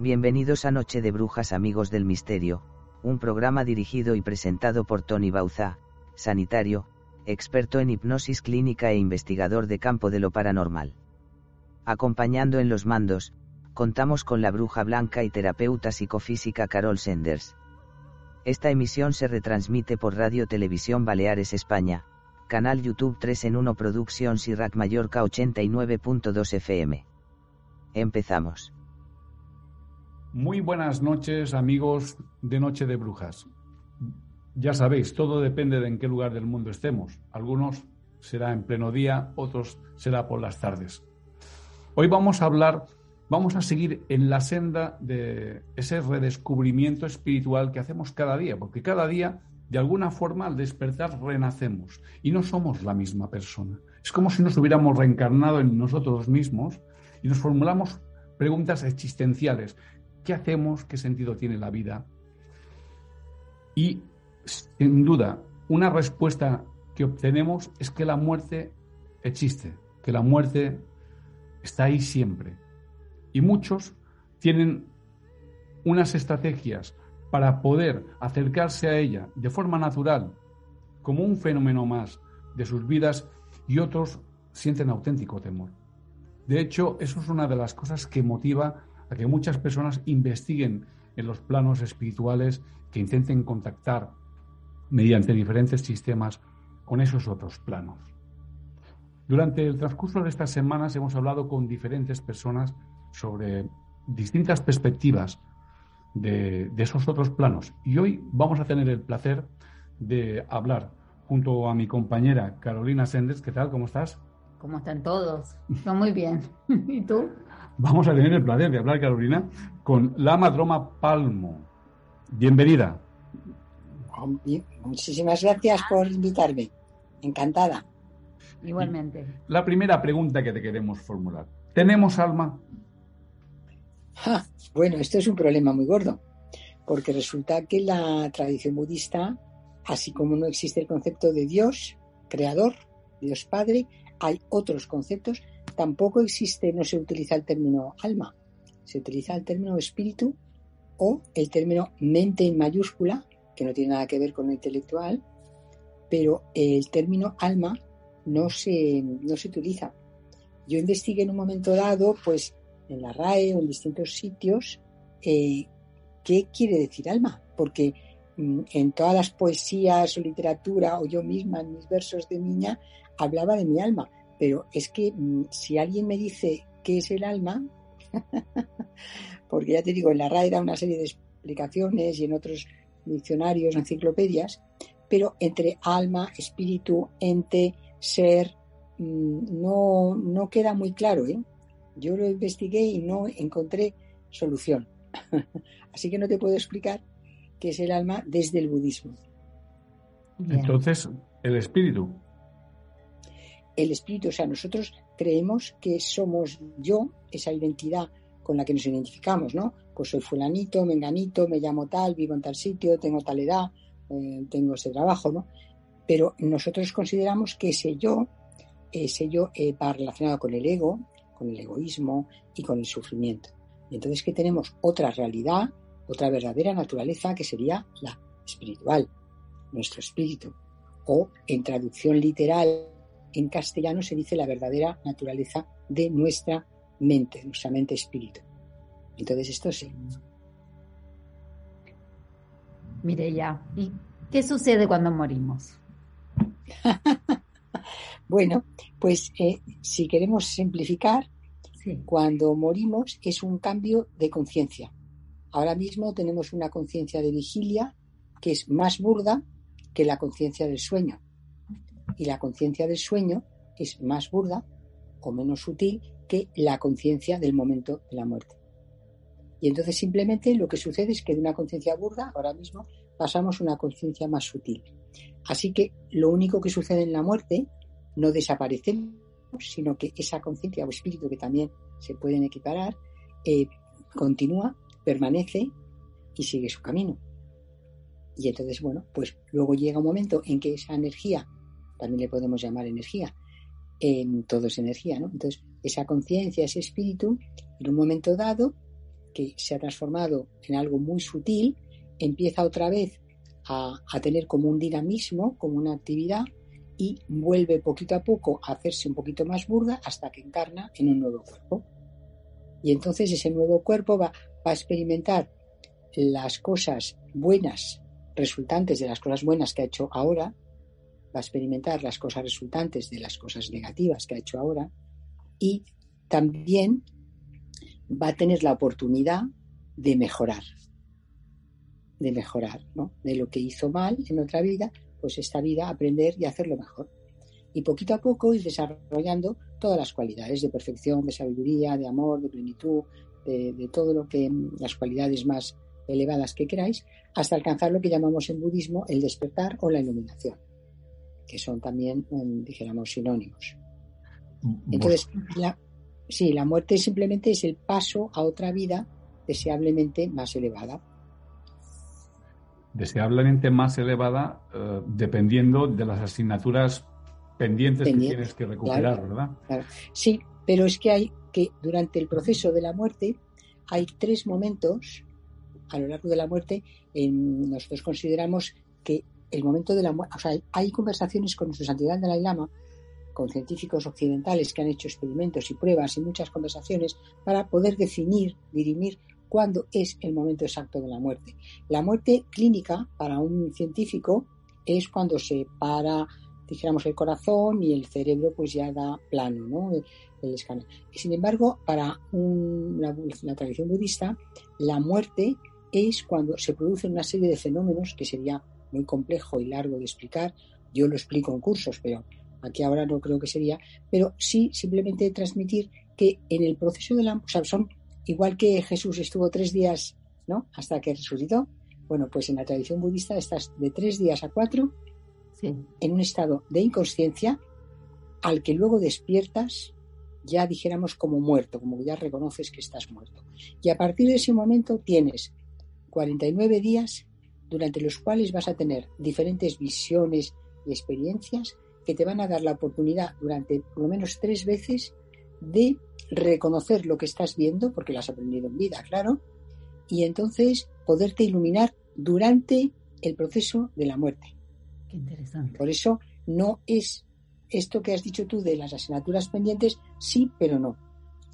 Bienvenidos a Noche de Brujas Amigos del Misterio, un programa dirigido y presentado por Tony Bauza, sanitario, experto en hipnosis clínica e investigador de campo de lo paranormal. Acompañando en los mandos, contamos con la bruja blanca y terapeuta psicofísica Carol Senders. Esta emisión se retransmite por Radio Televisión Baleares España, canal YouTube 3 en 1 Productions y Rack Mallorca 89.2 FM. Empezamos. Muy buenas noches, amigos de Noche de Brujas. Ya sabéis, todo depende de en qué lugar del mundo estemos. Algunos será en pleno día, otros será por las tardes. Hoy vamos a hablar, vamos a seguir en la senda de ese redescubrimiento espiritual que hacemos cada día, porque cada día, de alguna forma, al despertar, renacemos y no somos la misma persona. Es como si nos hubiéramos reencarnado en nosotros mismos y nos formulamos preguntas existenciales ¿Qué hacemos? ¿Qué sentido tiene la vida? Y sin duda, una respuesta que obtenemos es que la muerte existe, que la muerte está ahí siempre. Y muchos tienen unas estrategias para poder acercarse a ella de forma natural, como un fenómeno más de sus vidas, y otros sienten auténtico temor. De hecho, eso es una de las cosas que motiva a que muchas personas investiguen en los planos espirituales, que intenten contactar mediante diferentes sistemas con esos otros planos. Durante el transcurso de estas semanas hemos hablado con diferentes personas sobre distintas perspectivas de, esos otros planos y hoy vamos a tener el placer de hablar junto a mi compañera Carolina Sendes. ¿Qué tal? ¿Cómo estás? ¿Cómo están todos? Yo muy bien. ¿Y tú? vamos a tener el placer de hablar, Carolina, con la Madroma Palmo. Bienvenida. Muchísimas gracias por invitarme. Encantada. Igualmente. La primera pregunta que te queremos formular. ¿Tenemos alma? bueno, esto es un problema muy gordo, porque resulta que la tradición budista, así como no existe el concepto de Dios, creador, Dios Padre, hay otros conceptos tampoco existe, no se utiliza el término alma, se utiliza el término espíritu o el término mente en mayúscula, que no tiene nada que ver con lo intelectual, pero el término alma no se, no se utiliza. Yo investigué en un momento dado, pues en la RAE o en distintos sitios, eh, qué quiere decir alma, porque mm, en todas las poesías o literatura, o yo misma en mis versos de niña, hablaba de mi alma, pero es que mm, si alguien me dice qué es el alma, porque ya te digo, en la RAE da una serie de explicaciones y en otros diccionarios, enciclopedias, pero entre alma, espíritu, ente, ser, mm, no, no queda muy claro. ¿eh? Yo lo investigué y no encontré solución. Así que no te puedo explicar qué es el alma desde el budismo. Entonces, el espíritu el espíritu, o sea, nosotros creemos que somos yo, esa identidad con la que nos identificamos, ¿no? Pues soy fulanito, menganito, me llamo tal, vivo en tal sitio, tengo tal edad, eh, tengo ese trabajo, ¿no? Pero nosotros consideramos que ese yo, ese yo eh, va relacionado con el ego, con el egoísmo y con el sufrimiento. Y entonces que tenemos otra realidad, otra verdadera naturaleza que sería la espiritual, nuestro espíritu. O en traducción literal en castellano se dice la verdadera naturaleza de nuestra mente, nuestra mente espíritu. Entonces esto sí. ya. ¿y qué sucede cuando morimos? bueno, pues eh, si queremos simplificar, cuando morimos es un cambio de conciencia. Ahora mismo tenemos una conciencia de vigilia que es más burda que la conciencia del sueño y la conciencia del sueño es más burda o menos sutil que la conciencia del momento de la muerte. Y entonces simplemente lo que sucede es que de una conciencia burda, ahora mismo, pasamos a una conciencia más sutil. Así que lo único que sucede en la muerte no desaparece, sino que esa conciencia o espíritu que también se pueden equiparar, eh, continúa, permanece y sigue su camino. Y entonces, bueno, pues luego llega un momento en que esa energía también le podemos llamar energía. En todo es energía, ¿no? Entonces, esa conciencia, ese espíritu, en un momento dado, que se ha transformado en algo muy sutil, empieza otra vez a, a tener como un dinamismo, como una actividad, y vuelve poquito a poco a hacerse un poquito más burda hasta que encarna en un nuevo cuerpo. Y entonces ese nuevo cuerpo va, va a experimentar las cosas buenas resultantes de las cosas buenas que ha hecho ahora, va a experimentar las cosas resultantes de las cosas negativas que ha hecho ahora y también va a tener la oportunidad de mejorar, de mejorar, ¿no? De lo que hizo mal en otra vida, pues esta vida aprender y hacerlo mejor. Y poquito a poco ir desarrollando todas las cualidades de perfección, de sabiduría, de amor, de plenitud, de, de todo lo que las cualidades más elevadas que queráis, hasta alcanzar lo que llamamos en budismo el despertar o la iluminación, que son también, mm, dijéramos, sinónimos. Entonces, la, sí, la muerte simplemente es el paso a otra vida deseablemente más elevada. Deseablemente más elevada eh, dependiendo de las asignaturas pendientes, que tienes que recuperar, ¿verdad? Sí, pero es que hay que durante el proceso de la muerte hay tres momentos a lo largo de la muerte, nosotros consideramos que el momento de la muerte, o sea, hay conversaciones con nuestro santidad Dalai Lama, con científicos occidentales que han hecho experimentos y pruebas y muchas conversaciones para poder definir, dirimir cuándo es el momento exacto de la muerte. La muerte clínica para un científico es cuando se para, dijéramos, el corazón y el cerebro pues ya da plano, ¿no? El, escáner. Sin embargo, para la tradición budista, la muerte es cuando se producen una serie de fenómenos que sería muy complejo y largo de explicar. Yo lo explico en cursos, pero aquí ahora no creo que sería, pero sí simplemente transmitir que en el proceso de la, o sea, son igual que Jesús estuvo tres días, ¿no? Hasta que resucitó. Bueno, pues en la tradición budista estás de tres días a cuatro en un estado de inconsciencia al que luego despiertas ya dijéramos como muerto, como ya reconoces que estás muerto. Y a partir de ese momento tienes 49 días durante los cuales vas a tener diferentes visiones y experiencias que te van a dar la oportunidad durante por lo menos tres veces de reconocer lo que estás viendo, porque lo has aprendido en vida, claro, y entonces poderte iluminar durante el proceso de la muerte. Qué interesante. Por eso no es esto que has dicho tú de las asignaturas pendientes, sí, pero no.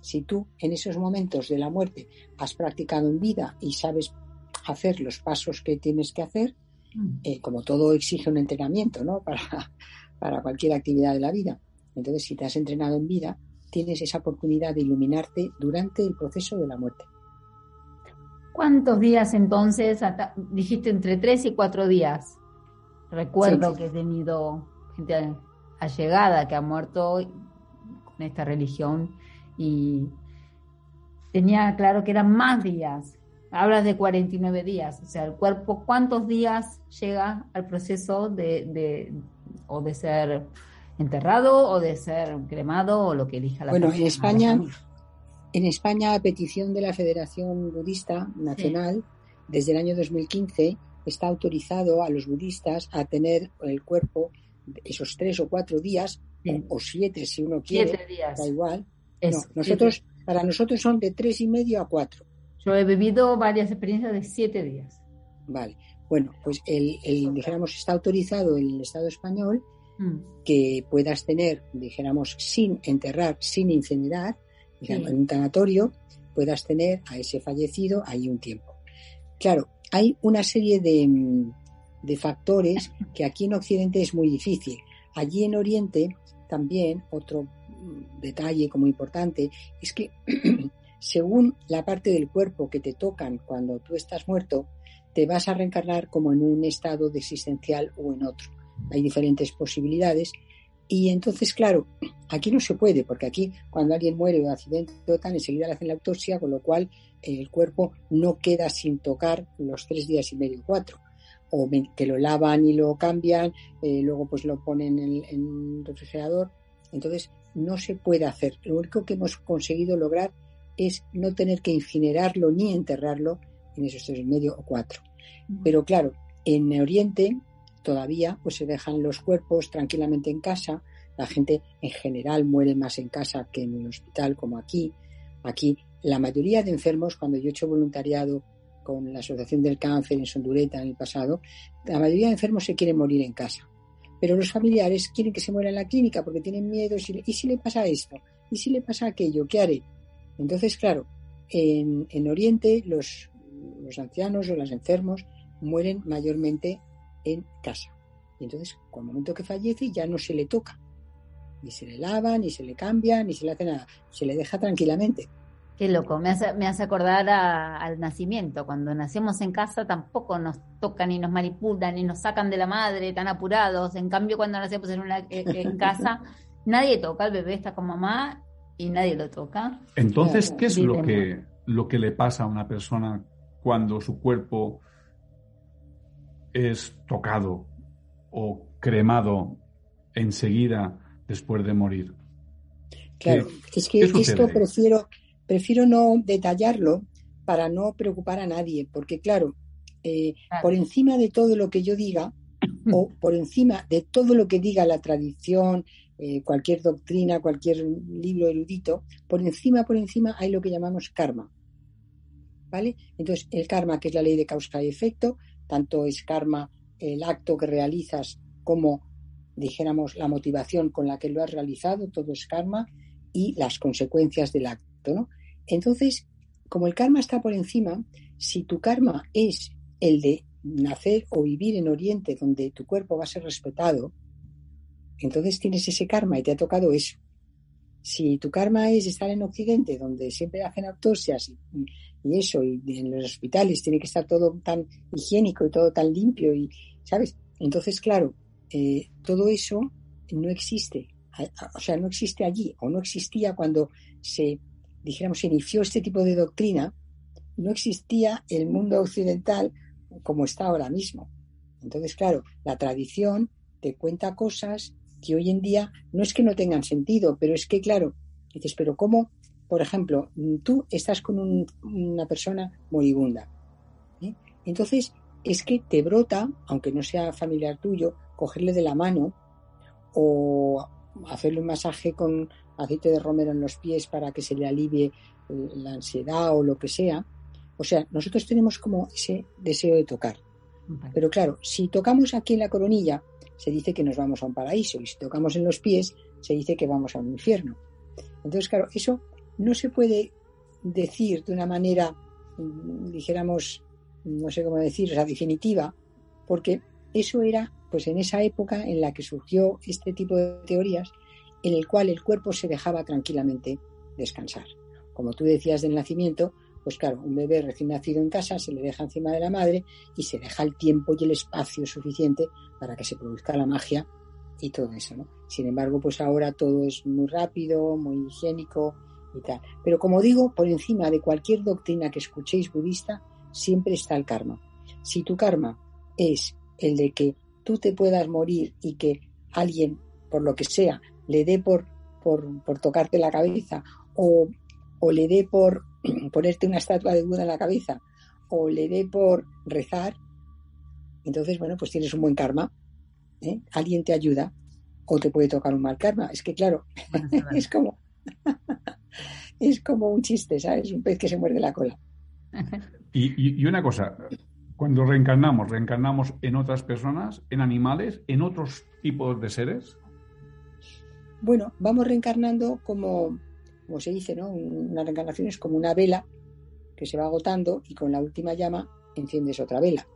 Si tú en esos momentos de la muerte has practicado en vida y sabes hacer los pasos que tienes que hacer, mm. eh, como todo exige un entrenamiento, ¿no? Para, para cualquier actividad de la vida. Entonces, si te has entrenado en vida, tienes esa oportunidad de iluminarte durante el proceso de la muerte. ¿Cuántos días entonces? dijiste entre tres y cuatro días. Recuerdo que he tenido gente allegada que ha muerto con esta religión y tenía claro que eran más días. Hablas de 49 días, o sea, el cuerpo, ¿cuántos días llega al proceso de, o de ser enterrado o de ser cremado o lo que elija la Bueno, en España, en España, a petición de la Federación Budista Nacional, desde el año 2015 está autorizado a los budistas a tener el cuerpo esos tres o cuatro días o siete si uno quiere, da igual. nosotros, para nosotros son de tres y medio a cuatro. Yo he vivido varias experiencias de siete días. Vale. Bueno, pues el, dijéramos, está autorizado en el Estado español mm. que puedas tener, dijéramos, sin enterrar, sin incinerar, digamos, en un tanatorio, puedas tener a ese fallecido ahí un tiempo. Claro, hay una serie de, de factores que aquí en Occidente es muy difícil. Allí en Oriente también otro detalle como importante es que según la parte del cuerpo que te tocan cuando tú estás muerto, te vas a reencarnar como en un estado de existencial o en otro. Hay diferentes posibilidades. Y entonces, claro, aquí no se puede, porque aquí cuando alguien muere de accidente o tal, enseguida le hacen la autopsia, con lo cual el cuerpo no queda sin tocar los tres días y medio, cuatro. O que lo lavan y lo cambian, eh, luego pues lo ponen en, en el refrigerador. Entonces, no se puede hacer. Lo único que hemos conseguido lograr es no tener que incinerarlo ni enterrarlo en esos tres y medio o cuatro. Pero claro, en Oriente todavía pues se dejan los cuerpos tranquilamente en casa. La gente en general muere más en casa que en el hospital, como aquí. Aquí la mayoría de enfermos, cuando yo he hecho voluntariado con la Asociación del Cáncer en Sondureta en el pasado, la mayoría de enfermos se quieren morir en casa. Pero los familiares quieren que se muera en la clínica porque tienen miedo. ¿Y si le pasa esto? ¿Y si le pasa aquello? ¿Qué haré? Entonces, claro, en, en Oriente los, los ancianos o los enfermos mueren mayormente en casa. Y entonces, con el momento que fallece, ya no se le toca. Ni se le lava, ni se le cambia, ni se le hace nada. Se le deja tranquilamente. Qué loco, me hace, me hace acordar al nacimiento. Cuando nacemos en casa tampoco nos tocan ni nos manipulan ni nos sacan de la madre tan apurados. En cambio, cuando nacemos en, una, en casa, nadie toca, el bebé está con mamá y nadie lo toca. Entonces, ¿qué es lo que, lo que le pasa a una persona cuando su cuerpo es tocado o cremado enseguida después de morir? Claro, es que esto prefiero prefiero no detallarlo para no preocupar a nadie, porque claro, eh, por encima de todo lo que yo diga, o por encima de todo lo que diga la tradición, eh, cualquier doctrina, cualquier libro erudito, por encima, por encima hay lo que llamamos karma. ¿Vale? Entonces, el karma, que es la ley de causa y efecto, tanto es karma el acto que realizas como, dijéramos, la motivación con la que lo has realizado, todo es karma, y las consecuencias del acto. Entonces, como el karma está por encima, si tu karma es el de nacer o vivir en Oriente donde tu cuerpo va a ser respetado, entonces tienes ese karma y te ha tocado eso. Si tu karma es estar en Occidente, donde siempre hacen autopsias y, eso, y en los hospitales tiene que estar todo tan higiénico y todo tan limpio, y ¿sabes? Entonces, claro, eh, todo eso no existe. O sea, no existe allí, o no existía cuando se dijéramos, se inició este tipo de doctrina, no existía el mundo occidental como está ahora mismo. Entonces, claro, la tradición te cuenta cosas que hoy en día no es que no tengan sentido, pero es que, claro, dices, pero ¿cómo? Por ejemplo, tú estás con una persona moribunda. ¿eh? Entonces, es que te brota, aunque no sea familiar tuyo, cogerle de la mano o hacerle un masaje con aceite de romero en los pies para que se le alivie eh, la ansiedad o lo que sea. O sea, nosotros tenemos como ese deseo de tocar. Pero claro, si tocamos aquí en la coronilla, se dice que nos vamos a un paraíso, y si tocamos en los pies, se dice que vamos a un infierno. Entonces, claro, eso no se puede decir de una manera, mm, dijéramos, no sé cómo decir, o definitiva, porque eso era, pues en esa época en la que surgió este tipo de teorías, en el cual el cuerpo se dejaba tranquilamente descansar. Como tú decías del nacimiento, pues claro, un bebé recién nacido en casa se le deja encima de la madre y se deja el tiempo y el espacio suficiente para que se produzca la magia y todo eso, ¿no? Sin embargo, pues ahora todo es muy rápido, muy higiénico y tal. Pero como digo, por encima de cualquier doctrina que escuchéis budista, siempre está el karma. Si tu karma es el de que tú te puedas morir y que alguien, por lo que sea, le dé por, por, tocarte la cabeza o, le dé por ponerte una estatua de Buda en la cabeza o le dé por rezar, entonces, bueno, pues tienes un buen karma. ¿eh? Alguien te ayuda o te puede tocar un mal karma. Es que, claro, es como es como un chiste, ¿sabes? Un pez que se muerde la cola. Y, y, una cosa, cuando reencarnamos, reencarnamos en otras personas, en animales, en otros tipos de seres. Bueno, vamos reencarnando como, como se dice, ¿no? Una reencarnación es como una vela que se va agotando y con la última llama enciendes otra vela,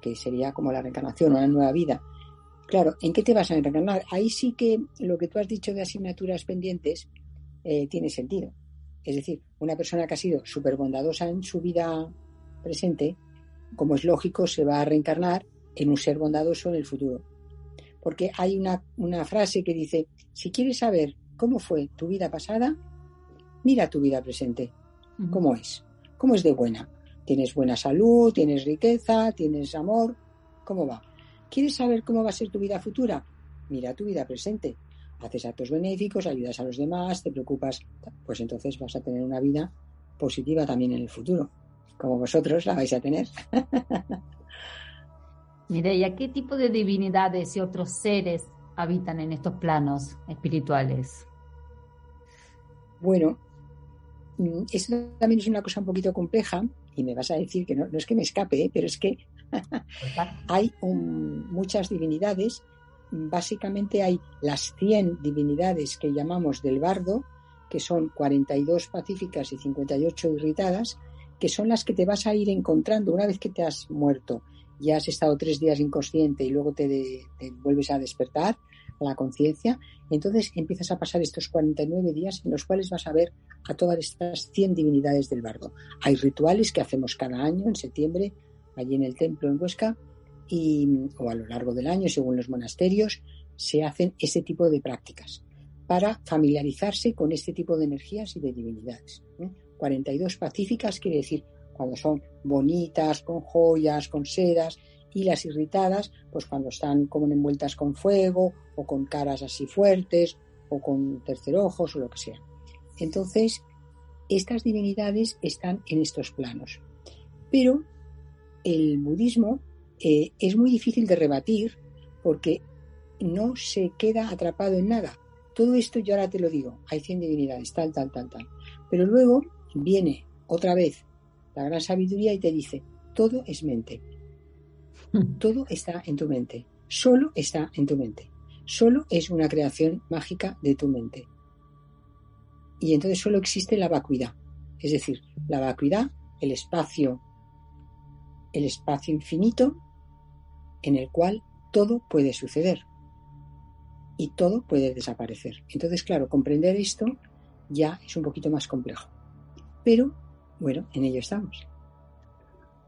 que sería como la reencarnación, una nueva vida. Claro, ¿en qué te vas a reencarnar? Ahí sí que lo que tú has dicho de asignaturas pendientes eh, tiene sentido. Es decir, una persona que ha sido súper bondadosa en su vida presente, como es lógico, se va a reencarnar en un ser bondadoso en el futuro porque hay una, frase que dice, si quieres saber cómo fue tu vida pasada, mira tu vida presente, cómo es, cómo es de buena. Tienes buena salud, tienes riqueza, tienes amor, ¿cómo va? ¿Quieres saber cómo va a ser tu vida futura? Mira tu vida presente. Haces actos benéficos, ayudas a los demás, te preocupas, pues entonces vas a tener una vida positiva también en el futuro, como vosotros la vais a tener. Mireya, ¿qué tipo de divinidades y otros seres habitan en estos planos espirituales? Bueno, esto también es una cosa un poquito compleja y me vas a decir que no, es que me escape, ¿eh? pero es que hay muchas divinidades. Básicamente hay las 100 divinidades que llamamos del bardo, que son 42 pacíficas y 58 irritadas, que son las que te vas a ir encontrando una vez que te has muerto. Ya has estado tres días inconsciente y luego te, vuelves a despertar a la conciencia. Entonces empiezas a pasar estos 49 días en los cuales vas a ver a todas estas 100 divinidades del bardo. Hay rituales que hacemos cada año en septiembre, allí en el templo en Huesca, y, o a lo largo del año, según los monasterios, se hacen ese tipo de prácticas para familiarizarse con este tipo de energías y de divinidades. 42 pacíficas quiere decir cuando son bonitas, con joyas, con sedas, y las irritadas, pues cuando están como envueltas con fuego o con caras así fuertes o con tercer ojos o lo que sea. Entonces, estas divinidades están en estos planos. Pero el budismo eh, es muy difícil de rebatir porque no se queda atrapado en nada. Todo esto yo ahora te lo digo, hay 100 divinidades, tal, tal, tal, tal. Pero luego viene otra vez la gran sabiduría y te dice, todo es mente. Todo está en tu mente. Solo está en tu mente. Solo es una creación mágica de tu mente. Y entonces solo existe la vacuidad. Es decir, la vacuidad, el espacio, el espacio infinito en el cual todo puede suceder y todo puede desaparecer. Entonces, claro, comprender esto ya es un poquito más complejo. Pero, bueno, en ello estamos.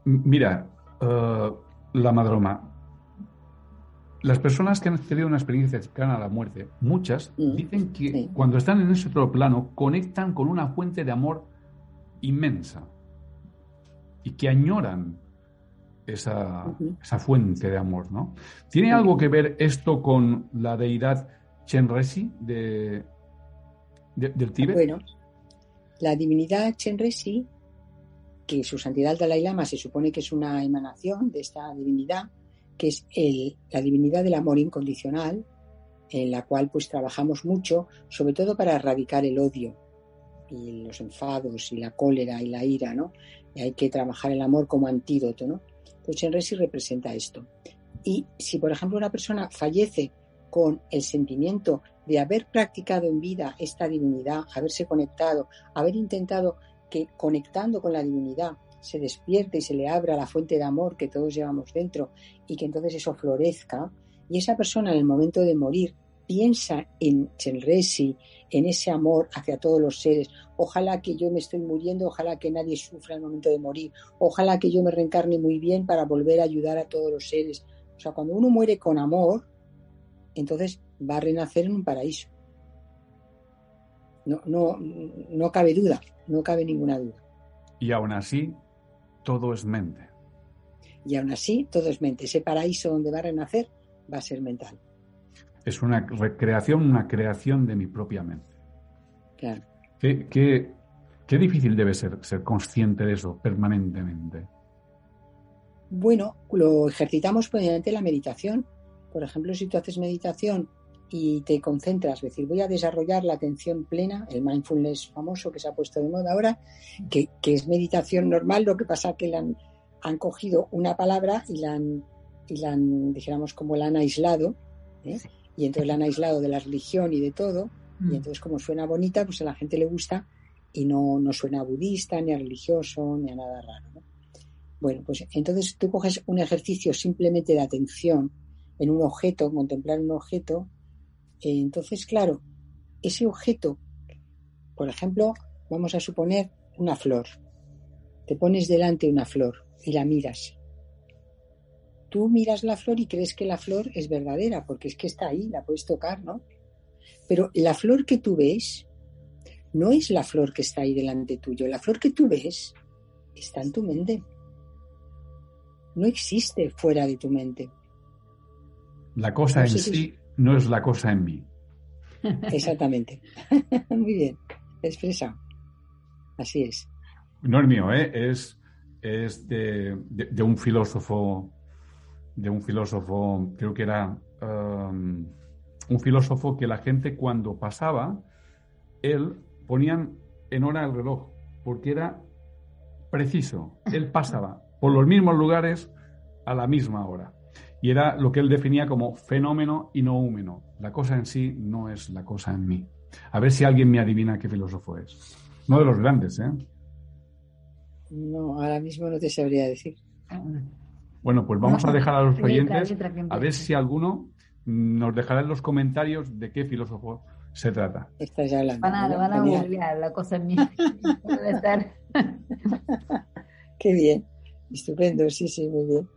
Mira, uh, la madroma. Las personas que han tenido una experiencia cercana a la muerte, muchas, mm, dicen que cuando están en ese otro plano, conectan con una fuente de amor inmensa y que añoran esa, esa fuente de amor, ¿no? ¿Tiene algo que ver esto con la deidad Chenresi de, del Tíbet? Bueno, la divinidad Chenresi, que su santidad Dalai Lama se supone que es una emanación de esta divinidad, que es la divinidad del amor incondicional, en la cual pues trabajamos mucho, sobre todo para erradicar el odio y los enfados y la cólera y la ira, ¿no? Hay que trabajar el amor como antídoto, ¿no? Pues Chenresi representa esto. Y si, por ejemplo, una persona fallece con el sentimiento de haber practicado en vida esta divinidad, haberse conectado, haber intentado que conectando con la divinidad se despierte y se le abra la fuente de amor que todos llevamos dentro y que entonces eso florezca, y esa persona en el momento de morir piensa en Chenresi, en ese amor hacia todos los seres. Ojalá que yo me estoy muriendo, ojalá que nadie sufra el momento de morir, ojalá que yo me reencarne muy bien para volver a ayudar a todos los seres. O sea, cuando uno muere con amor, entonces va a renacer en un paraíso. No, no, no cabe duda, no cabe ninguna duda. Y aún así, todo es mente. Y aún así, todo es mente. Ese paraíso donde va a renacer va a ser mental. Es una recreación, una creación de mi propia mente. Claro. Qué, qué, qué difícil debe ser ser consciente de eso permanentemente. Bueno, lo ejercitamos mediante la meditación por ejemplo, si tú haces meditación y te concentras, es decir, voy a desarrollar la atención plena, el mindfulness famoso que se ha puesto de moda ahora, que, es meditación normal, lo que pasa que han, han cogido una palabra y la han, y la han dijéramos, como la han aislado, ¿eh? y entonces la han aislado de la religión y de todo, y mm. entonces como suena bonita, pues a la gente le gusta y no, no suena budista, ni a religioso, ni a nada raro. Bueno, pues entonces tú coges un ejercicio simplemente de atención, en un objeto, contemplar un objeto, entonces, claro, ese objeto, por ejemplo, vamos a suponer una flor. Te pones delante una flor y la miras. Tú miras la flor y crees que la flor es verdadera, porque es que está ahí, la puedes tocar, ¿no? Pero la flor que tú ves no es la flor que está ahí delante tuyo. La flor que tú ves está en tu mente. No existe fuera de tu mente. La cosa en sí no es la cosa en mí. Exactamente. Muy bien, expresa. Así es. No es mío, ¿eh? es, es de, un filósofo, de un filósofo, creo que era um, un filósofo que la gente cuando pasaba, él ponían en hora el reloj porque era preciso. Él pasaba por los mismos lugares a la misma hora. Y era lo que él definía como fenómeno y no húmeno. La cosa en sí no es la cosa en mí. A ver si alguien me adivina qué filósofo es. No de los grandes, ¿eh? No, ahora mismo no te sabría decir. Bueno, pues vamos a dejar a los oyentes a ver si alguno nos dejará en los comentarios de qué filósofo se trata. Estás hablando. Van a, van a la cosa en mí. Qué bien. Estupendo, sí, sí, muy bien.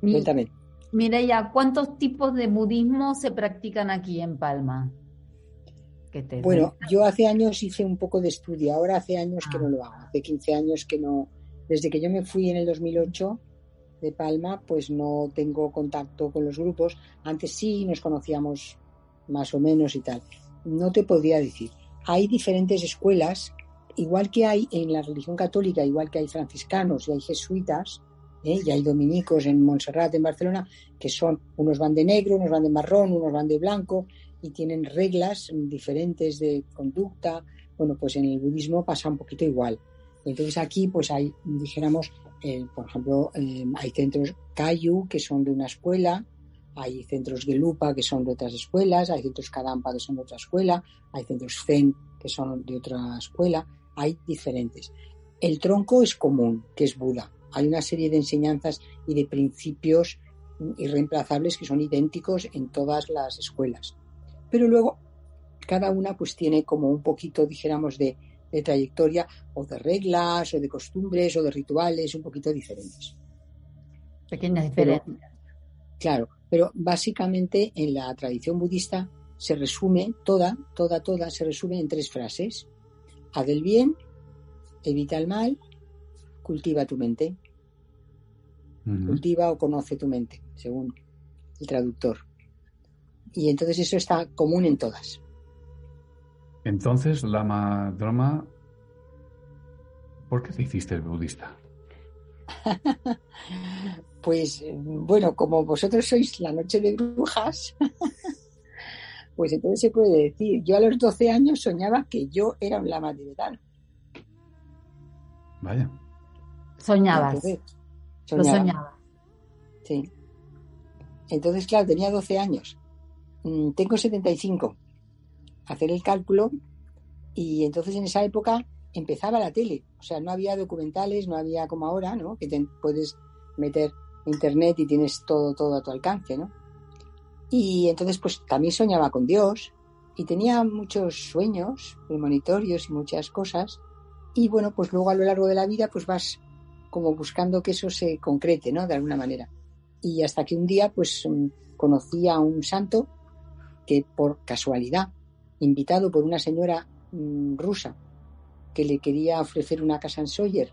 Cuéntame. Mireya, ¿cuántos tipos de budismo se practican aquí en Palma? bueno, yo hace años hice un poco de estudio, ahora hace años que no lo hago, hace 15 años que no, desde que yo me fui en el 2008 de Palma, pues no tengo contacto con los grupos, antes sí nos conocíamos más o menos y tal, no te podría decir. Hay diferentes escuelas, igual que hay en la religión católica, igual que hay franciscanos y hay jesuitas, ¿eh? y hay dominicos en Montserrat, en Barcelona, que son, unos van de negro, unos van de marrón, unos van de blanco, y tienen reglas diferentes de conducta. Bueno, pues en el budismo pasa un poquito igual. Entonces aquí pues hay, dijéramos, eh, por ejemplo, eh, hay centros Kayu que son de una escuela, hay centros Gelupa que son de otras escuelas, hay centros Kadampa que son de otra escuela, hay centros Zen que son de otra escuela, hay diferentes. El tronco es común, que es Buda. Hay una serie de enseñanzas y de principios irreemplazables que son idénticos en todas las escuelas pero luego cada una pues tiene como un poquito, dijéramos, de, trayectoria o de reglas o de costumbres o de rituales un poquito diferentes. Pequeñas diferencias. claro, pero básicamente en la tradición budista se resume toda, toda, toda, se resume en tres frases. Haz el bien, evita el mal, cultiva tu mente. Cultiva o conoce tu mente, según el traductor. Y entonces eso está común en todas. Entonces, Lama Drama, ¿por qué te hiciste budista? pues bueno, como vosotros sois la noche de brujas, pues entonces se puede decir, yo a los 12 años soñaba que yo era un lama tibetano. Vaya. Soñabas. Soñaba. Sí. Entonces, claro, tenía 12 años. Mm, tengo 75. Hacer el cálculo y entonces en esa época empezaba la tele. O sea, no había documentales, no había como ahora, ¿no? Que te puedes meter internet y tienes todo, todo a tu alcance, ¿no? Y entonces pues también soñaba con Dios y tenía muchos sueños premonitorios y muchas cosas. Y bueno, pues luego a lo largo de la vida pues vas como buscando que eso se concrete, ¿no? De alguna manera. Y hasta que un día pues mm, conocí a un santo que por casualidad, invitado por una señora mm, rusa que le quería ofrecer una casa en Sawyer,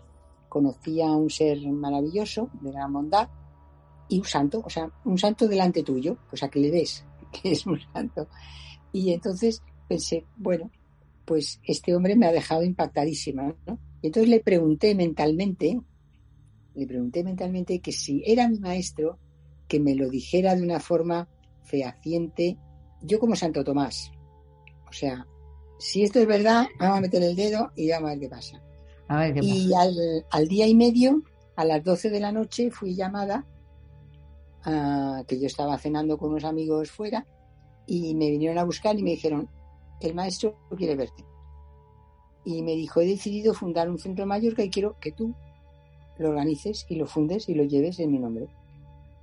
conocía a un ser maravilloso, de gran bondad, y un santo, o sea, un santo delante tuyo, pues a que le des que es un santo. Y entonces pensé, bueno, pues este hombre me ha dejado impactadísima, ¿no? Y entonces le pregunté mentalmente, le pregunté mentalmente que si era mi maestro, que me lo dijera de una forma fehaciente yo como Santo Tomás. O sea, si esto es verdad, vamos a meter el dedo y vamos a ver qué pasa. y Al, día y medio, a las 12 de la noche, fui llamada, a, que yo estaba cenando con unos amigos fuera, y me vinieron a buscar y me dijeron, el maestro quiere verte. Y me dijo, he decidido fundar un centro de Mallorca y quiero que tú lo organices y lo fundes y lo lleves en mi nombre,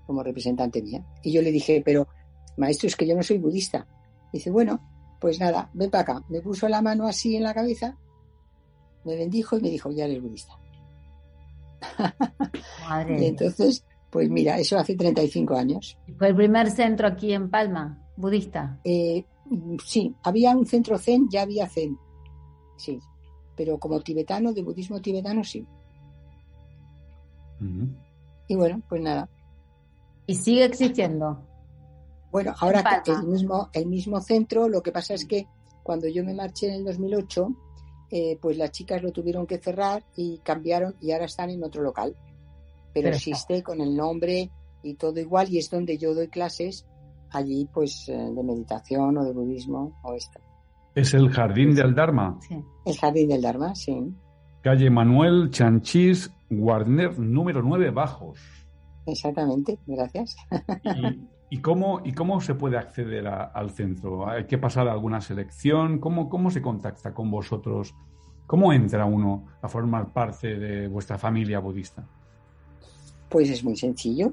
como representante mía. Y yo le dije, pero maestro, es que yo no soy budista. Dice, bueno, pues nada, ven para acá. Me puso la mano así en la cabeza, me bendijo y me dijo, ya eres budista. Madre. y entonces, pues mira, eso hace 35 años. ¿Fue el primer centro aquí en Palma, budista? Eh, sí, había un centro zen, ya había zen. Sí, pero como tibetano, de budismo tibetano, sí. Y bueno, pues nada. ¿Y sigue existiendo? Bueno, ahora el mismo, el mismo centro, lo que pasa es que cuando yo me marché en el 2008, eh, pues las chicas lo tuvieron que cerrar y cambiaron y ahora están en otro local. Pero, existe con el nombre y todo igual y es donde yo doy clases allí pues eh, de meditación o de budismo o esto. ¿Es el jardín del Dharma? Sí. El jardín del Dharma, sí. Calle Manuel Chanchís, Warner, número 9, Bajos. Exactamente, gracias. ¿Y, cómo, y cómo se puede acceder al centro? ¿Hay que pasar alguna selección? ¿Cómo, ¿Cómo se contacta con vosotros? ¿Cómo entra uno a formar parte de vuestra familia budista? Pues es muy sencillo.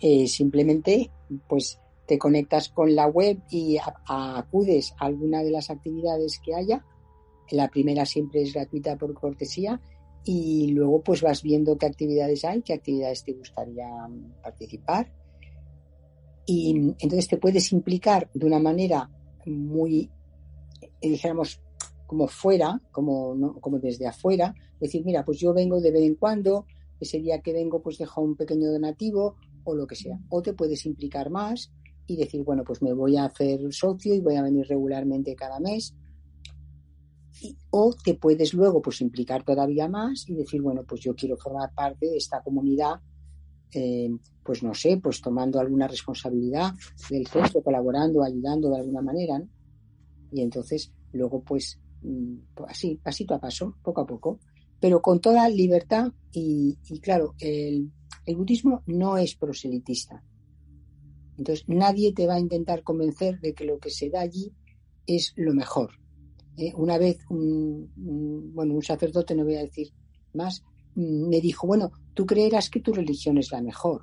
Eh, simplemente, pues te conectas con la web y acudes a alguna de las actividades que haya. La primera siempre es gratuita por cortesía y luego pues vas viendo qué actividades hay, qué actividades te gustaría participar. Y entonces te puedes implicar de una manera muy, eh, dijéramos, como fuera, como, como desde afuera, decir, mira, pues yo vengo de vez en cuando, ese día que vengo pues dejo un pequeño donativo o lo que sea. O te puedes implicar más y decir, bueno, pues me voy a hacer socio y voy a venir regularmente cada mes. O te puedes luego pues implicar todavía más y decir, bueno, pues yo quiero formar parte de esta comunidad, eh, pues no sé, pues tomando alguna responsabilidad del centro, colaborando, ayudando de alguna manera. Y entonces luego pues, mm, pues así, pasito a paso, poco a poco, pero con toda libertad y, y claro, el, el budismo no es proselitista. Entonces, nadie te va a intentar convencer de que lo que se da allí es lo mejor. Eh, una vez, un, bueno, un sacerdote, no voy a decir más, mm, me dijo, bueno, tú creerás que tu religión es la mejor,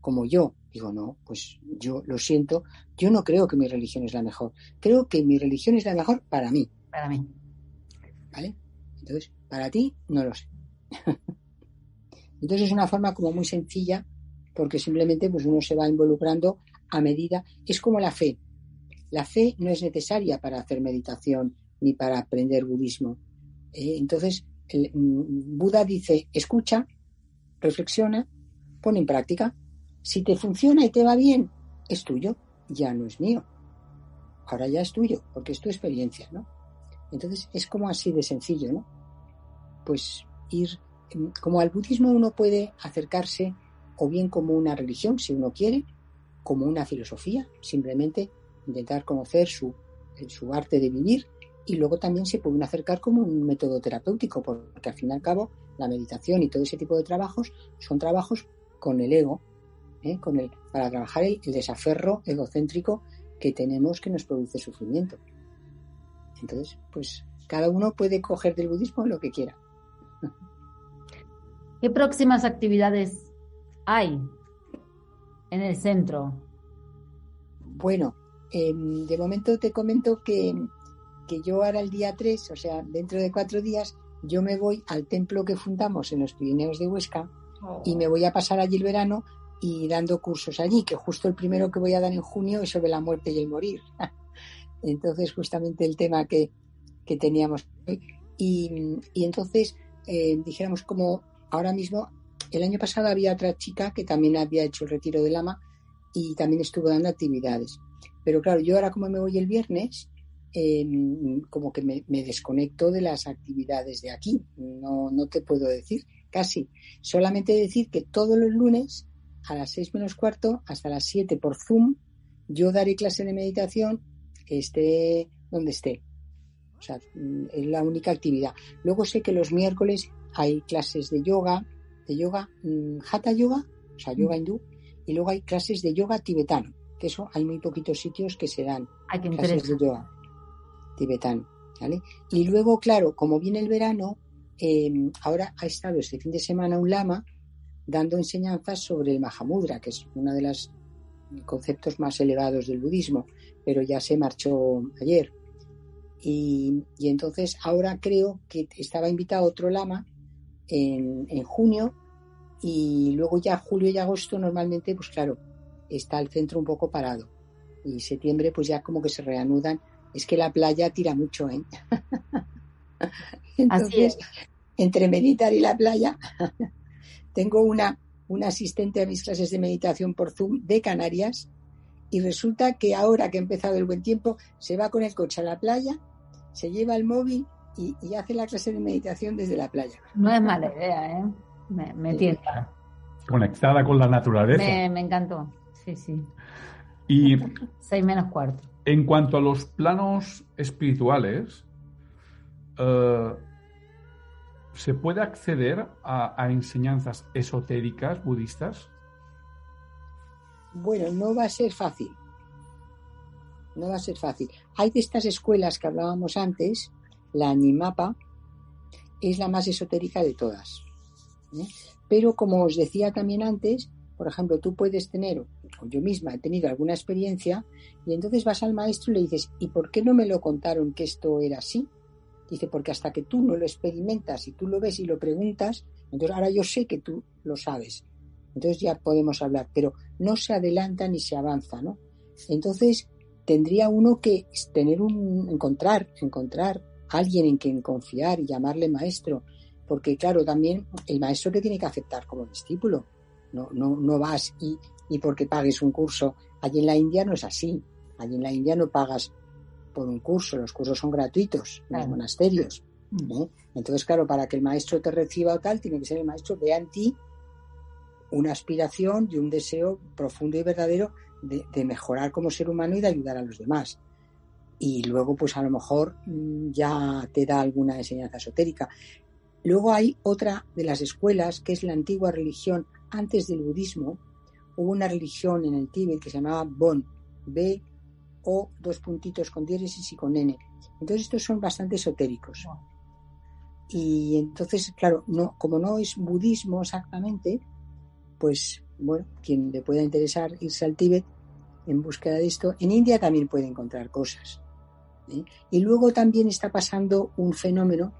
como yo. Digo, no, pues yo lo siento, yo no creo que mi religión es la mejor. Creo que mi religión es la mejor para mí. Para mí. ¿Vale? Entonces, para ti, no lo sé. Entonces es una forma como muy sencilla porque simplemente pues uno se va involucrando a medida. Es como la fe. La fe no es necesaria para hacer meditación ni para aprender budismo. Eh, entonces, el, mm, Buda dice, escucha, reflexiona, pone en práctica. Si te funciona y te va bien, es tuyo, ya no es mío. Ahora ya es tuyo, porque es tu experiencia, ¿no? Entonces es como así de sencillo, ¿no? Pues ir, mm, como al budismo uno puede acercarse o bien como una religión, si uno quiere, como una filosofía, simplemente intentar conocer su, su arte de vivir y luego también se pueden acercar como un método terapéutico, porque al fin y al cabo la meditación y todo ese tipo de trabajos son trabajos con el ego, ¿eh? con el, para trabajar el, desaferro egocéntrico que tenemos que nos produce sufrimiento. Entonces, pues cada uno puede coger del budismo lo que quiera. ¿Qué próximas actividades hay en el centro? Bueno, em, de momento te comento que, que yo ahora el día 3, o sea, dentro de cuatro días, yo me voy al templo que fundamos en los Pirineos de Huesca y me voy a pasar allí el verano y dando cursos allí, que justo el primero que voy a dar en junio es sobre la muerte y el morir. entonces, justamente el tema que, que teníamos. Y, y entonces, eh, dijéramos como ahora mismo el año pasado había otra chica que también había hecho el retiro del ama y también estuvo dando actividades. Pero claro, yo ahora como me voy el viernes, em, como que me, desconecto de las actividades de aquí. No, no te puedo decir, casi. Solamente decir que todos los lunes a las seis menos cuarto hasta las siete por Zoom yo daré clase de meditación esté donde esté. O sea, es la única actividad. Luego sé que los miércoles hay clases de yoga, de yoga, mm, hatha yoga, o sea, yoga mm. hindú, y luego hay clases de yoga tibetano, que eso hay muy poquitos sitios que se dan clases de yoga tibetano, ¿vale? Y luego, claro, como viene el verano, em, ahora ha estado este fin de semana un lama dando enseñanzas sobre el Mahamudra, que es uno de los conceptos más elevados del budismo, pero ya se marchó ayer. Y, y entonces ahora creo que estaba invitado otro lama en, junio y luego ya julio y agosto normalmente, pues claro, está el centro un poco parado. Y septiembre pues ya como que se reanudan. Es que la playa tira mucho, ¿eh? Entonces, entre meditar y la playa, tengo una, una asistente a mis clases de meditación por Zoom de Canarias y resulta que ahora que ha empezado el buen tiempo, se va con el coche a la playa, se lleva el móvil y, hace la clase de meditación desde la playa. No es mala idea, ¿eh? Me, me tienta. Conectada con la naturaleza. Me, encantó, sí, sí. Y. Seis menos cuarto. En cuanto a los planos espirituales, eh, ¿se puede acceder a, enseñanzas esotéricas budistas? Bueno, no va a ser fácil. No va a ser fácil. Hay de estas escuelas que hablábamos antes, la Nimapa es la más esotérica de todas. ¿eh? Pero como os decía también antes, por ejemplo, tú puedes tener, o yo misma he tenido alguna experiencia, y entonces vas al maestro y le dices, ¿y por qué no me lo contaron que esto era así? Dice, porque hasta que tú no lo experimentas y tú lo ves y lo preguntas, entonces ahora yo sé que tú lo sabes. Entonces ya podemos hablar, pero no se adelanta ni se avanza, ¿no? Entonces tendría uno que tener un, encontrar, encontrar alguien en quien confiar y llamarle maestro, porque claro, también el maestro que tiene que aceptar como discípulo, no, no, no vas y, y porque pagues un curso. Allí en la India no es así. Allí en la India no pagas por un curso, los cursos son gratuitos en los monasterios. Mm. ¿eh? Entonces, claro, para que el maestro te reciba o tal, tiene que ser el maestro, vea en ti una aspiración y un deseo profundo y verdadero de, de, mejorar como ser humano y de ayudar a los demás. Y luego, pues a lo mejor mm, ya te da alguna enseñanza esotérica. Luego hay otra de las escuelas, que es la antigua religión antes del budismo, hubo una religión en el Tíbet que se llamaba Bon, B o dos puntitos con diéresis y con N. Entonces estos son bastante esotéricos. Y entonces, claro, no, como no es budismo exactamente, pues bueno, quien le pueda interesar irse al Tíbet en búsqueda de esto, en India también puede encontrar cosas. ¿eh? Y luego también está pasando un fenómeno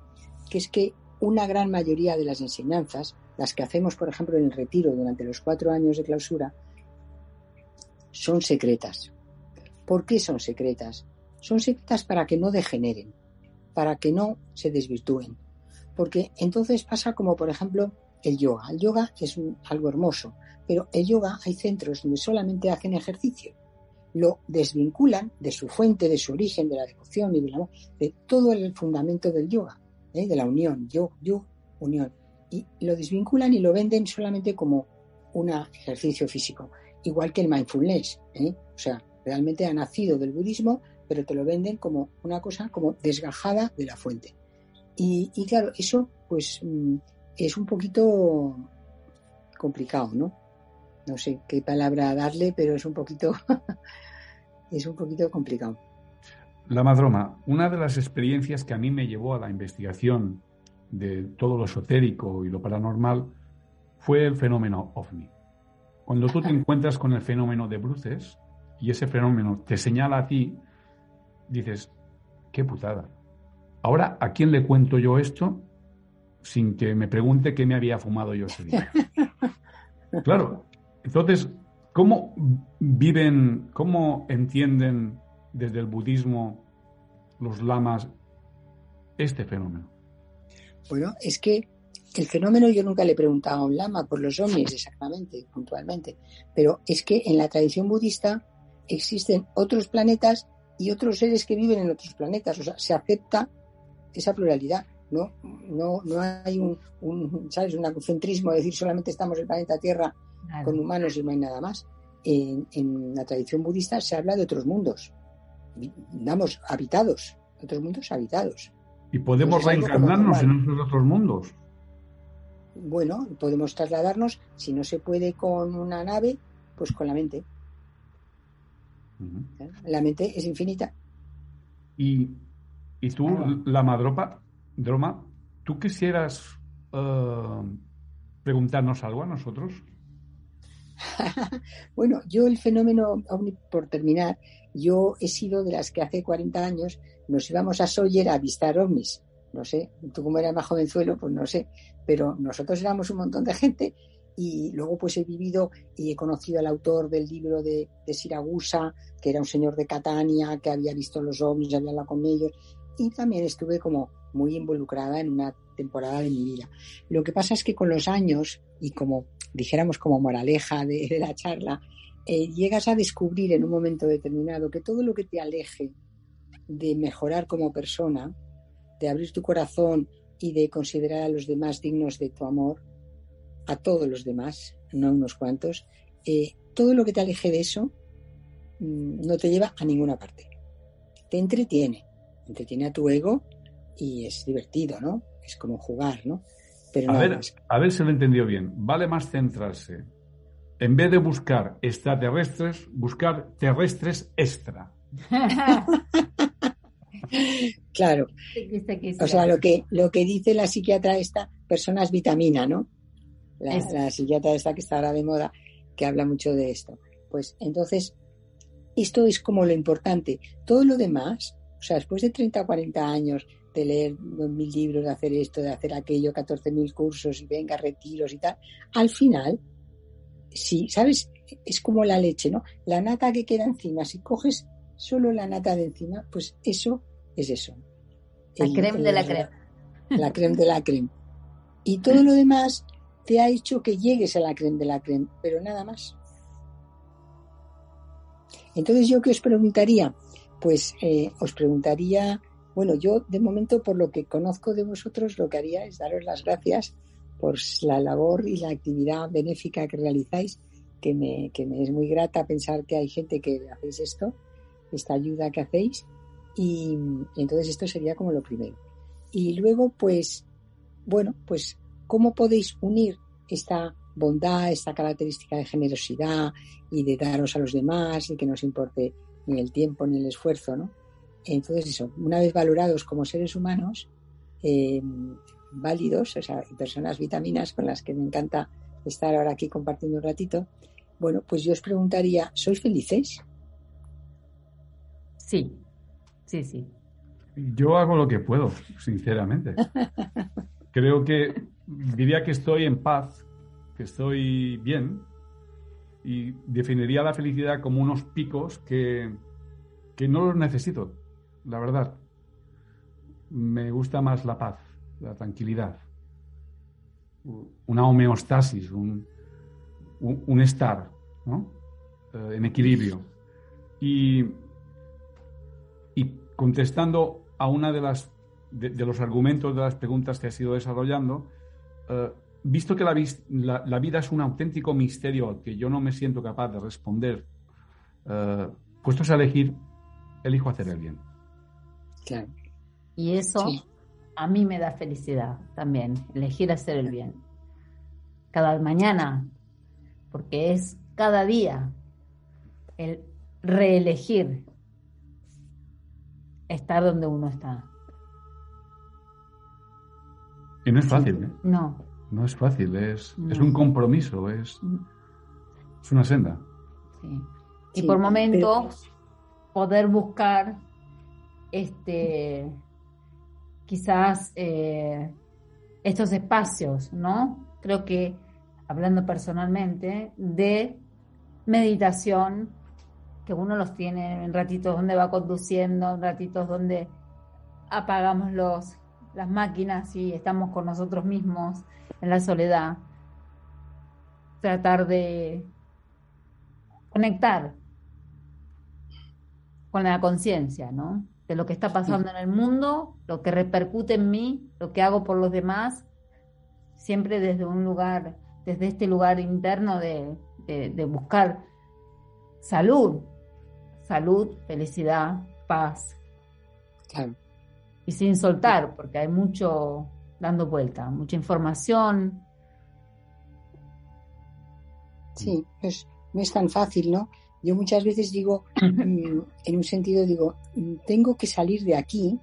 que es que una gran mayoría de las enseñanzas las que hacemos, por ejemplo, en el retiro durante los cuatro años de clausura, son secretas. ¿Por qué son secretas? Son secretas para que no degeneren, para que no se desvirtúen. Porque entonces pasa como, por ejemplo, el yoga. El yoga es algo hermoso, pero el yoga hay centros donde solamente hacen ejercicio. Lo desvinculan de su fuente, de su origen, de la devoción y de, de todo el fundamento del yoga, ¿eh? de la unión, yo, yo, unión y lo desvinculan y lo venden solamente como un ejercicio físico, igual que el mindfulness. ¿eh? O sea, realmente ha nacido del budismo, pero te lo venden como una cosa como desgajada de la fuente. Y, claro, eso pues mm, es un poquito complicado, ¿no? No sé qué palabra darle, pero es un poquito es un poquito complicado. La madroma, una de las experiencias que a mí me llevó a la investigación de todo lo esotérico y lo paranormal fue el fenómeno ovni. Cuando tú te encuentras con el fenómeno de bruces y ese fenómeno te señala a ti, dices, qué putada. Ahora, ¿a quién le cuento yo esto sin que me pregunte qué me había fumado yo ese día? Claro. Entonces, ¿cómo viven, cómo entienden desde el budismo los lamas este fenómeno? Bueno, es que el fenómeno yo nunca le he preguntado a un lama por los ovnis exactamente, puntualmente, pero es que en la tradición budista existen otros planetas y otros seres que viven en otros planetas, o sea, se acepta esa pluralidad, no, no, no hay un, un ¿sabes? un de decir solamente estamos en el planeta Tierra con humanos y no hay nada más. En, en, la tradición budista se habla de otros mundos, digamos, habitados, otros mundos habitados. ¿Y podemos reencarnarnos en esos otros mundos? Bueno, podemos trasladarnos, si no se puede con una nave, pues con la mente. ¿Eh? La mente es infinita. Y, y tú, la madropa, Droma, ¿tú quisieras uh, preguntarnos algo a nosotros? bueno, yo el fenómeno por terminar, yo he sido de las que hace 40 años nos íbamos a Sawyer a avistar ovnis. No sé, tú como eras más jovenzuelo, pues no sé, pero nosotros éramos un montón de gente y luego pues he vivido y he conocido al autor del libro de, de Siragusa, que era un señor de Catania, que había visto los ovnis, había hablado con ellos y también estuve como muy involucrada en una temporada de mi vida. Lo que pasa es que con los años y como dijéramos como moraleja de, la charla, eh, llegas a descubrir en un momento determinado que todo lo que te aleje de mejorar como persona, de abrir tu corazón y de considerar a los demás dignos de tu amor, a todos los demás, no unos cuantos, eh, todo lo que te aleje de eso mm, no te lleva a ninguna parte. Te entretiene, entretiene a tu ego y es divertido, ¿no? es como jugar, ¿no? Pero a, ver, a ver si lo he entendido bien. Vale más centrarse, en vez de buscar extraterrestres, buscar terrestres extra. claro. O sea, lo que, lo que dice la psiquiatra esta, personas vitamina, ¿no? La, la, psiquiatra esta que está ahora de moda, que habla mucho de esto. Pues entonces, esto es como lo importante. Todo lo demás, o sea, después de 30 o 40 años de leer mil libros, de hacer esto, de hacer aquello, 14.000 cursos y venga, retiros y tal, al final, sí, ¿sabes? Es como la leche, ¿no? La nata que queda encima, si coges solo la nata de encima, pues eso es eso. La creme de la crema. La creme de la creme. Y todo lo demás te ha hecho que llegues a la creme de la creme, pero nada más. Entonces, ¿yo qué os preguntaría? Pues eh, os preguntaría, bueno, yo de momento por lo que conozco de vosotros, lo que haría es daros las gracias por la labor y la actividad benéfica que realizáis, que me, que me es muy grata pensar que hay gente que hacéis esto, esta ayuda que hacéis, y entonces esto sería como lo primero. Y luego, pues, bueno, pues, ¿cómo podéis unir esta bondad, esta característica de generosidad y de daros a los demás y que no os importe ni el tiempo ni el esfuerzo, ¿no? Entonces eso, una vez valorados como seres humanos, eh, válidos, o sea, personas vitaminas con las que me encanta estar ahora aquí compartiendo un ratito, bueno, pues yo os preguntaría, ¿sois felices? Sí, sí, sí. Yo hago lo que puedo, sinceramente. Creo que diría que estoy en paz que estoy bien y definiría la felicidad como unos picos que, que no los necesito, la verdad. Me gusta más la paz, la tranquilidad, una homeostasis, un, un, estar ¿no? Eh, en equilibrio. Y, y contestando a una de las de, los argumentos de las preguntas que has ido desarrollando, eh, visto que la, vida es un auténtico misterio al que yo no me siento capaz de responder, uh, puestos a elegir, elijo hacer el bien. Claro. Y eso a mí me da felicidad también, elegir hacer el bien. Cada mañana, porque es cada día el reelegir estar donde uno está. Y no es fácil, ¿eh? No. No es fácil, es, es un compromiso, es, mm. es una senda. Sí. Y por momentos poder buscar este quizás eh, estos espacios, ¿no? Creo que hablando personalmente de meditación que uno los tiene en ratitos donde va conduciendo, en ratitos donde apagamos los las máquinas y estamos con nosotros mismos en la soledad. Tratar de conectar con la conciencia, ¿no? De lo que está pasando en el mundo, lo que repercute en mí, lo que hago por los demás, siempre desde un lugar, desde este lugar interno de, de buscar salud, salud, felicidad, paz. Claro y sin soltar, porque hay mucho dando vuelta, mucha información. Sí, pues no es tan fácil, ¿no? Yo muchas veces digo, mm, en un sentido digo, mm, tengo que salir de aquí,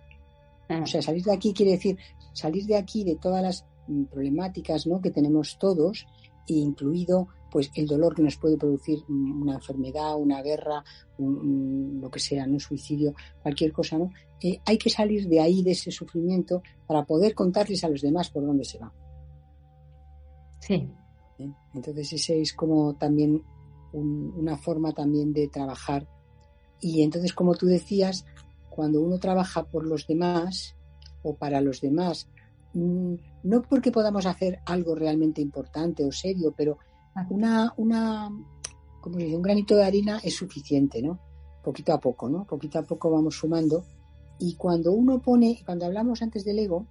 ah. o sea, salir de aquí quiere decir salir de aquí de todas las mm, problemáticas ¿no? que tenemos todos, incluido pues el dolor que nos puede producir una enfermedad, una guerra, lo que sea, un suicidio, cualquier cosa, ¿no? Eh, hay que salir de ahí, de ese sufrimiento, para poder contarles a los demás por dónde se va. Sí. ¿Eh? Entonces ese es como también una forma también de trabajar. Y entonces, como tú decías, cuando uno trabaja por los demás o para los demás, mm, no porque podamos hacer algo realmente importante o serio, pero una, una, como dice, un granito de harina es suficiente, ¿no? Poquito a poco, ¿no? Poquito a poco vamos sumando. Y cuando uno pone, cuando hablamos antes del ego,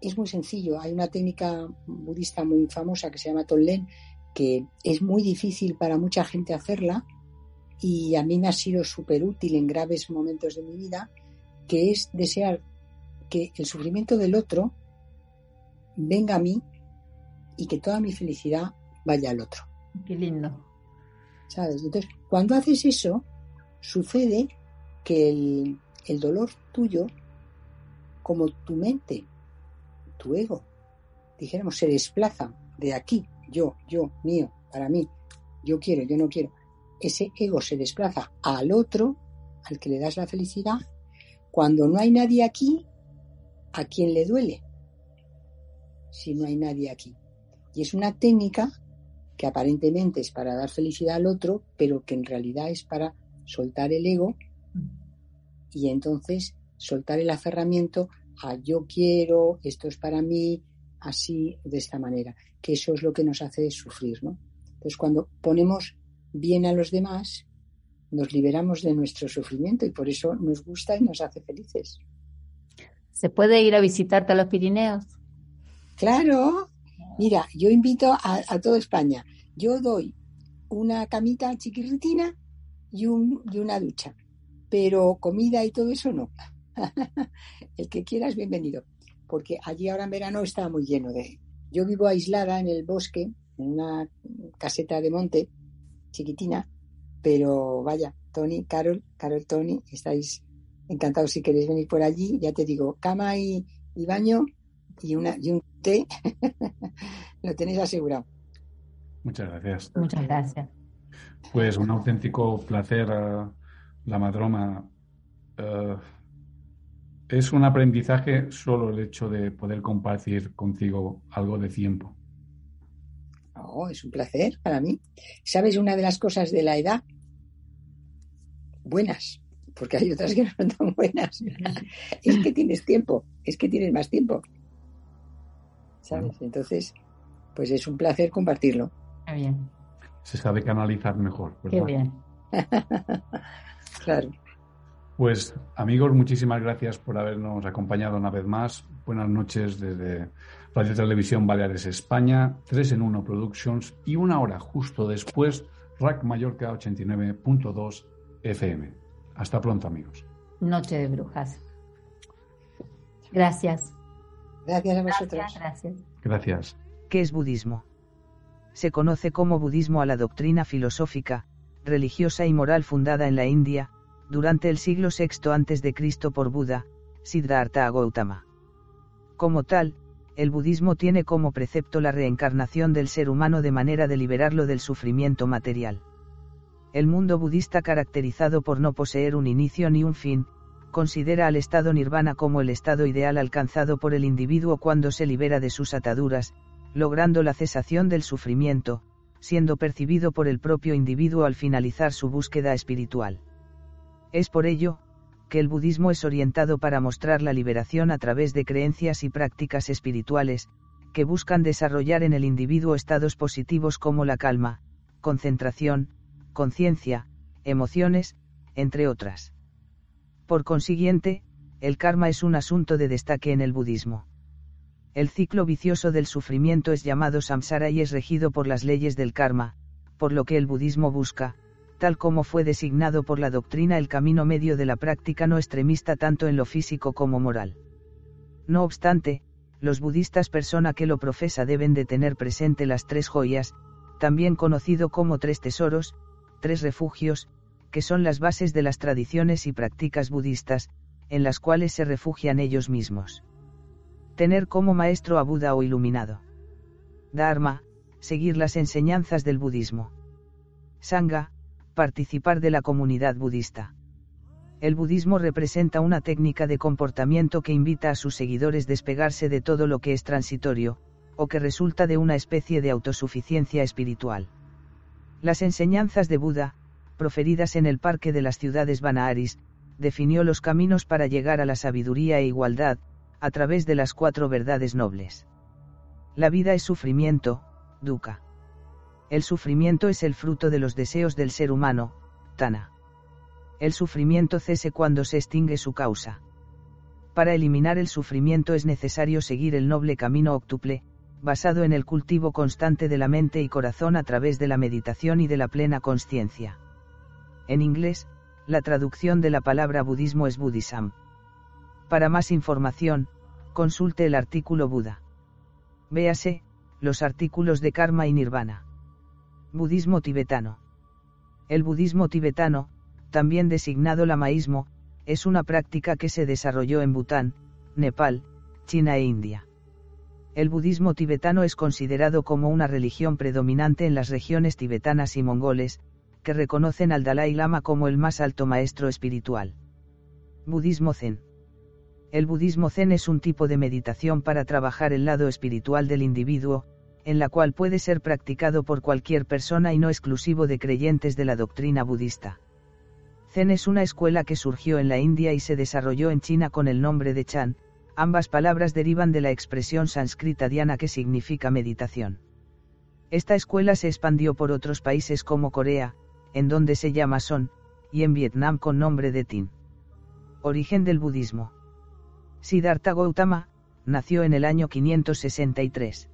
es muy sencillo. Hay una técnica budista muy famosa que se llama Tonlen, que es muy difícil para mucha gente hacerla y a mí me ha sido súper útil en graves momentos de mi vida, que es desear que el sufrimiento del otro venga a mí y que toda mi felicidad vaya al otro. Qué lindo. ¿Sabes? Entonces, cuando haces eso, sucede que el, el dolor tuyo, como tu mente, tu ego, dijéramos, se desplaza de aquí, yo, yo, mío, para mí, yo quiero, yo no quiero. Ese ego se desplaza al otro, al que le das la felicidad, cuando no hay nadie aquí, ¿a quien le duele? Si no hay nadie aquí. Y es una técnica que aparentemente es para dar felicidad al otro, pero que en realidad es para soltar el ego y entonces soltar el aferramiento a yo quiero, esto es para mí, así, de esta manera, que eso es lo que nos hace sufrir, ¿no? Entonces, cuando ponemos bien a los demás, nos liberamos de nuestro sufrimiento y por eso nos gusta y nos hace felices. ¿Se puede ir a visitarte a los Pirineos? Claro. Mira, yo invito a, toda España. Yo doy una camita chiquirritina y, un, y una ducha, pero comida y todo eso no. El que quiera bienvenido, porque allí ahora en verano está muy lleno de... Yo vivo aislada en el bosque, en una caseta de monte chiquitina, pero vaya, Tony, Carol, Carol, Tony, estáis encantados si queréis venir por allí. Ya te digo, cama y, baño y, una, y un té, lo tenéis asegurado. Muchas gracias. Muchas gracias. Pues un auténtico placer, uh, la madroma. Uh, es un aprendizaje solo el hecho de poder compartir contigo algo de tiempo. Oh, es un placer para mí. ¿Sabes una de las cosas de la edad? Buenas, porque hay otras que no son tan buenas. es que tienes tiempo, es que tienes más tiempo. ¿Sabes? Entonces, pues es un placer compartirlo. Qué bien. Se sabe canalizar mejor. Qué bien. claro. Pues amigos, muchísimas gracias por habernos acompañado una vez más. Buenas noches desde Radio Televisión Baleares España, 3 en 1 Productions y una hora justo después RAC Mallorca 89.2 FM. Hasta pronto amigos. Noche de Brujas. Gracias. Gracias a vosotros. Gracias. Gracias. ¿Qué es budismo? Se conoce como budismo a la doctrina filosófica, religiosa y moral fundada en la India, durante el siglo VI a.C. por Buda, Siddhartha Gautama. Como tal, el budismo tiene como precepto la reencarnación del ser humano de manera de liberarlo del sufrimiento material. El mundo budista caracterizado por no poseer un inicio ni un fin, considera al estado nirvana como el estado ideal alcanzado por el individuo cuando se libera de sus ataduras, logrando la cesación del sufrimiento, siendo percibido por el propio individuo al finalizar su búsqueda espiritual. Es por ello, que el budismo es orientado para mostrar la liberación a través de creencias y prácticas espirituales, que buscan desarrollar en el individuo estados positivos como la calma, concentración, conciencia, emociones, entre otras. Por consiguiente, el karma es un asunto de destaque en el budismo. El ciclo vicioso del sufrimiento es llamado samsara y es regido por las leyes del karma, por lo que el budismo busca, tal como fue designado por la doctrina el camino medio de la práctica no extremista tanto en lo físico como moral. No obstante, los budistas persona que lo profesa deben de tener presente las tres joyas, también conocido como tres tesoros, tres refugios, que son las bases de las tradiciones y prácticas budistas, en las cuales se refugian ellos mismos. Tener como maestro a Buda o iluminado. Dharma, seguir las enseñanzas del budismo. Sangha, participar de la comunidad budista. El budismo representa una técnica de comportamiento que invita a sus seguidores despegarse de todo lo que es transitorio, o que resulta de una especie de autosuficiencia espiritual. Las enseñanzas de Buda, proferidas en el Parque de las Ciudades Banaaris, definió los caminos para llegar a la sabiduría e igualdad, a través de las cuatro verdades nobles. La vida es sufrimiento, dukkha. El sufrimiento es el fruto de los deseos del ser humano, Tana. El sufrimiento cese cuando se extingue su causa. Para eliminar el sufrimiento es necesario seguir el noble camino octuple, basado en el cultivo constante de la mente y corazón a través de la meditación y de la plena conciencia. En inglés, la traducción de la palabra budismo es Buddhism. Para más información, consulte el artículo Buda. Véase, los artículos de karma y nirvana. Budismo tibetano. El budismo tibetano, también designado lamaísmo, es una práctica que se desarrolló en Bután, Nepal, China e India. El budismo tibetano es considerado como una religión predominante en las regiones tibetanas y mongoles, que reconocen al Dalai Lama como el más alto maestro espiritual. Budismo Zen. El budismo zen es un tipo de meditación para trabajar el lado espiritual del individuo, en la cual puede ser practicado por cualquier persona y no exclusivo de creyentes de la doctrina budista. Zen es una escuela que surgió en la India y se desarrolló en China con el nombre de Chan, ambas palabras derivan de la expresión sánscrita diana que significa meditación. Esta escuela se expandió por otros países como Corea, en donde se llama Son, y en Vietnam con nombre de Tin. Origen del budismo. Siddhartha Gautama, nació en el año 563.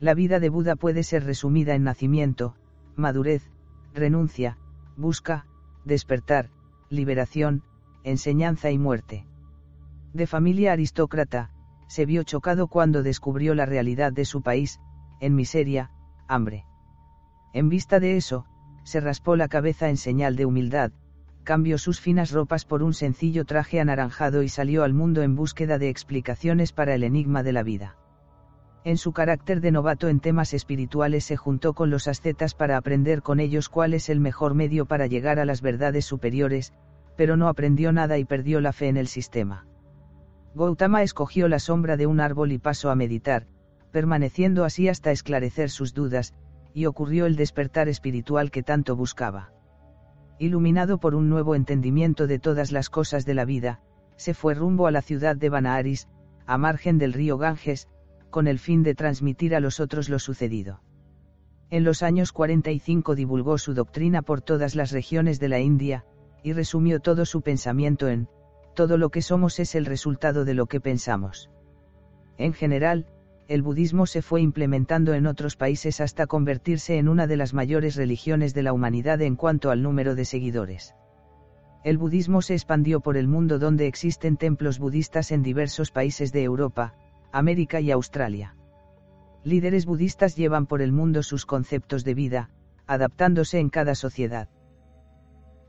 La vida de Buda puede ser resumida en nacimiento, madurez, renuncia, busca, despertar, liberación, enseñanza y muerte. De familia aristócrata, se vio chocado cuando descubrió la realidad de su país, en miseria, hambre. En vista de eso, se raspó la cabeza en señal de humildad, cambió sus finas ropas por un sencillo traje anaranjado y salió al mundo en búsqueda de explicaciones para el enigma de la vida. En su carácter de novato en temas espirituales se juntó con los ascetas para aprender con ellos cuál es el mejor medio para llegar a las verdades superiores, pero no aprendió nada y perdió la fe en el sistema. Gautama escogió la sombra de un árbol y pasó a meditar, permaneciendo así hasta esclarecer sus dudas, y ocurrió el despertar espiritual que tanto buscaba iluminado por un nuevo entendimiento de todas las cosas de la vida, se fue rumbo a la ciudad de Banaaris, a margen del río Ganges, con el fin de transmitir a los otros lo sucedido. En los años 45 divulgó su doctrina por todas las regiones de la India, y resumió todo su pensamiento en, todo lo que somos es el resultado de lo que pensamos. En general, el budismo se fue implementando en otros países hasta convertirse en una de las mayores religiones de la humanidad en cuanto al número de seguidores. El budismo se expandió por el mundo donde existen templos budistas en diversos países de Europa, América y Australia. Líderes budistas llevan por el mundo sus conceptos de vida, adaptándose en cada sociedad.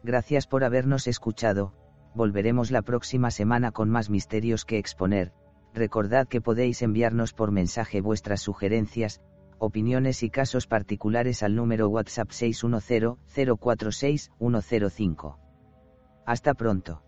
Gracias por habernos escuchado, volveremos la próxima semana con más misterios que exponer recordad que podéis enviarnos por mensaje vuestras sugerencias, opiniones y casos particulares al número WhatsApp 610-046-105. Hasta pronto.